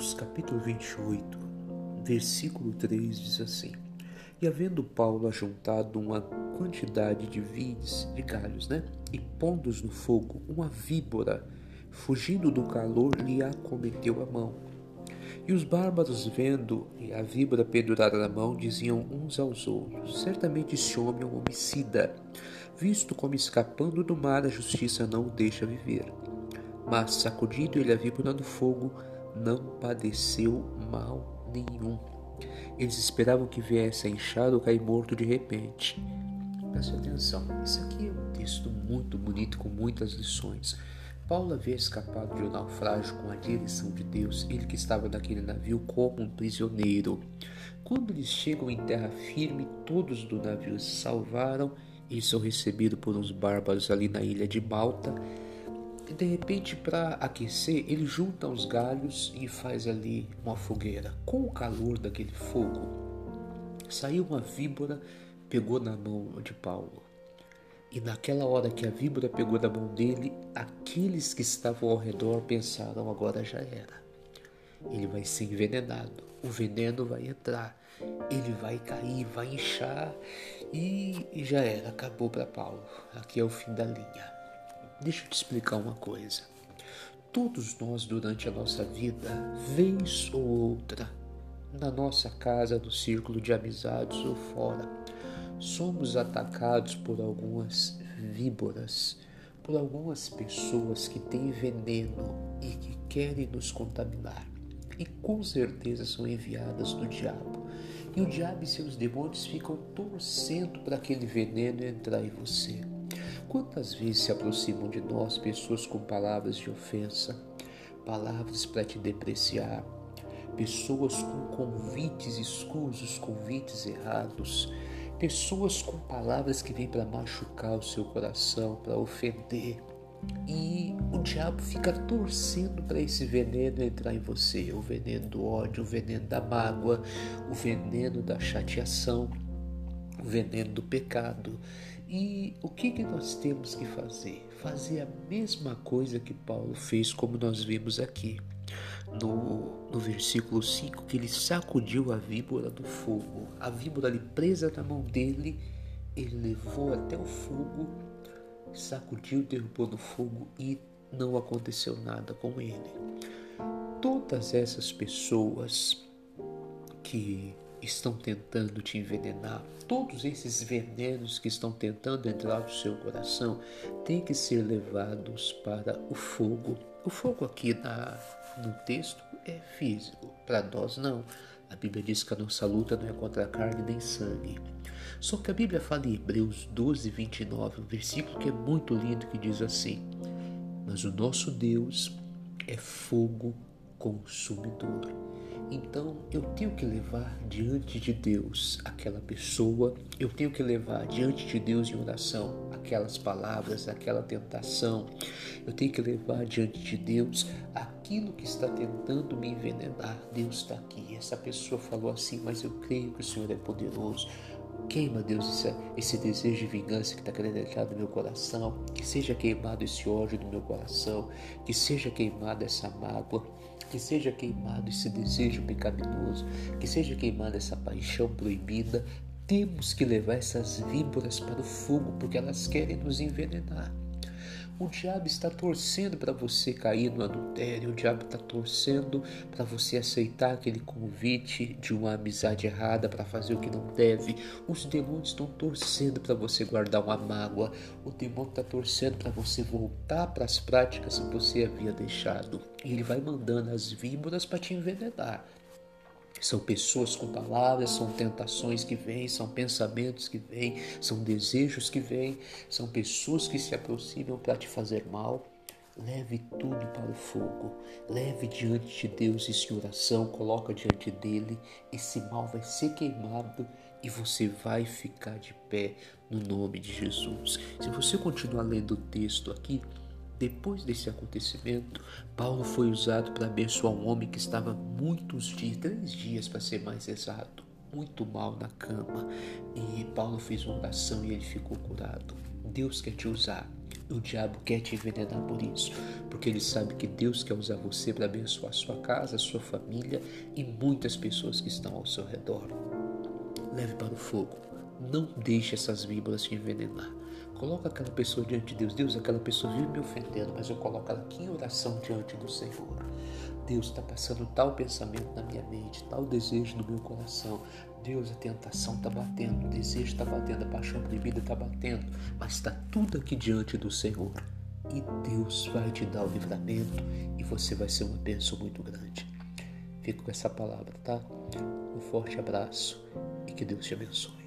Atos capítulo 28, versículo 3 diz assim: E havendo Paulo ajuntado uma quantidade de vinhos, de galhos, né? E pondo-os no fogo, uma víbora, fugindo do calor, lhe acometeu a mão. E os bárbaros, vendo a víbora pendurada na mão, diziam uns aos outros: Certamente esse homem é um homicida, visto como escapando do mar a justiça não o deixa viver. Mas, sacudindo ele a víbora no fogo, não padeceu mal nenhum. Eles esperavam que viesse a inchar ou cair morto de repente. Preste atenção, isso aqui é um texto muito bonito com muitas lições. Paulo havia escapado de um naufrágio com a direção de Deus, ele que estava naquele navio como um prisioneiro. Quando eles chegam em terra firme, todos do navio se salvaram e são recebidos por uns bárbaros ali na ilha de Malta e de repente, para aquecer, ele junta os galhos e faz ali uma fogueira. Com o calor daquele fogo, saiu uma víbora, pegou na mão de Paulo. E naquela hora que a víbora pegou na mão dele, aqueles que estavam ao redor pensaram: agora já era. Ele vai ser envenenado, o veneno vai entrar, ele vai cair, vai inchar e, já era, acabou para Paulo. Aqui é o fim da linha. Deixa eu te explicar uma coisa. Todos nós, durante a nossa vida, vez ou outra, na nossa casa, no círculo de amizades ou fora, somos atacados por algumas víboras, por algumas pessoas que têm veneno e que querem nos contaminar. E com certeza são enviadas do diabo. E o diabo e seus demônios ficam torcendo para aquele veneno entrar em você. Quantas vezes se aproximam de nós pessoas com palavras de ofensa, palavras para te depreciar, pessoas com convites escusos, convites errados, pessoas com palavras que vêm para machucar o seu coração, para ofender. E o diabo fica torcendo para esse veneno entrar em você, o veneno do ódio, o veneno da mágoa, o veneno da chateação, o veneno do pecado. E o que, que nós temos que fazer? Fazer a mesma coisa que Paulo fez, como nós vimos aqui no, no versículo 5, que ele sacudiu a víbora do fogo. A víbora ali presa na mão dele, ele levou até o fogo, sacudiu, derrubou no fogo e não aconteceu nada com ele. Todas essas pessoas que estão tentando te envenenar, todos esses venenos que estão tentando entrar no seu coração, têm que ser levados para o fogo. O fogo aqui na, no texto é físico, para nós não. A Bíblia diz que a nossa luta não é contra a carne nem sangue. Só que a Bíblia fala em Hebreus 12, 29, um versículo que é muito lindo, que diz assim: Mas o nosso Deus é fogo consumidor. Então eu tenho que levar diante de Deus aquela pessoa, eu tenho que levar diante de Deus em oração aquelas palavras, aquela tentação, eu tenho que levar diante de Deus aquilo que está tentando me envenenar. Deus está aqui. Essa pessoa falou assim, mas eu creio que o Senhor é poderoso. Queima, Deus, esse, esse desejo de vingança que está querendo entrar no meu coração. Que seja queimado esse ódio no meu coração. Que seja queimada essa mágoa que seja queimado esse desejo pecaminoso, que seja queimada essa paixão proibida. Temos que levar essas víboras para o fogo porque elas querem nos envenenar. O diabo está torcendo para você cair no adultério, o diabo está torcendo para você aceitar aquele convite de uma amizade errada para fazer o que não deve. Os demônios estão torcendo para você guardar uma mágoa, o demônio está torcendo para você voltar para as práticas que você havia deixado. Ele vai mandando as víboras para te envenenar. São pessoas com palavras, são tentações que vêm, são pensamentos que vêm, são desejos que vêm, são pessoas que se aproximam para te fazer mal. Leve tudo para o fogo, leve diante de Deus isso em oração, coloca diante dele, esse mal vai ser queimado e você vai ficar de pé no nome de Jesus. Se você continuar lendo o texto aqui, depois desse acontecimento, Paulo foi usado para abençoar um homem que estava muitos dias, três dias para ser mais exato, muito mal na cama. E Paulo fez uma oração e ele ficou curado. Deus quer te usar O diabo quer te envenenar por isso, porque ele sabe que Deus quer usar você para abençoar sua casa, sua família e muitas pessoas que estão ao seu redor. Leve para o fogo. Não deixe essas víboras te envenenar. Coloca aquela pessoa diante de Deus. Deus, aquela pessoa vive me ofendendo, mas eu coloco ela aqui em oração diante do Senhor. Deus está passando tal pensamento na minha mente, tal desejo no meu coração. Deus, a tentação está batendo, o desejo está batendo, a paixão proibida está batendo, mas está tudo aqui diante do Senhor. E Deus vai te dar o livramento e você vai ser uma bênção muito grande. Fico com essa palavra, tá? Um forte abraço e que Deus te abençoe.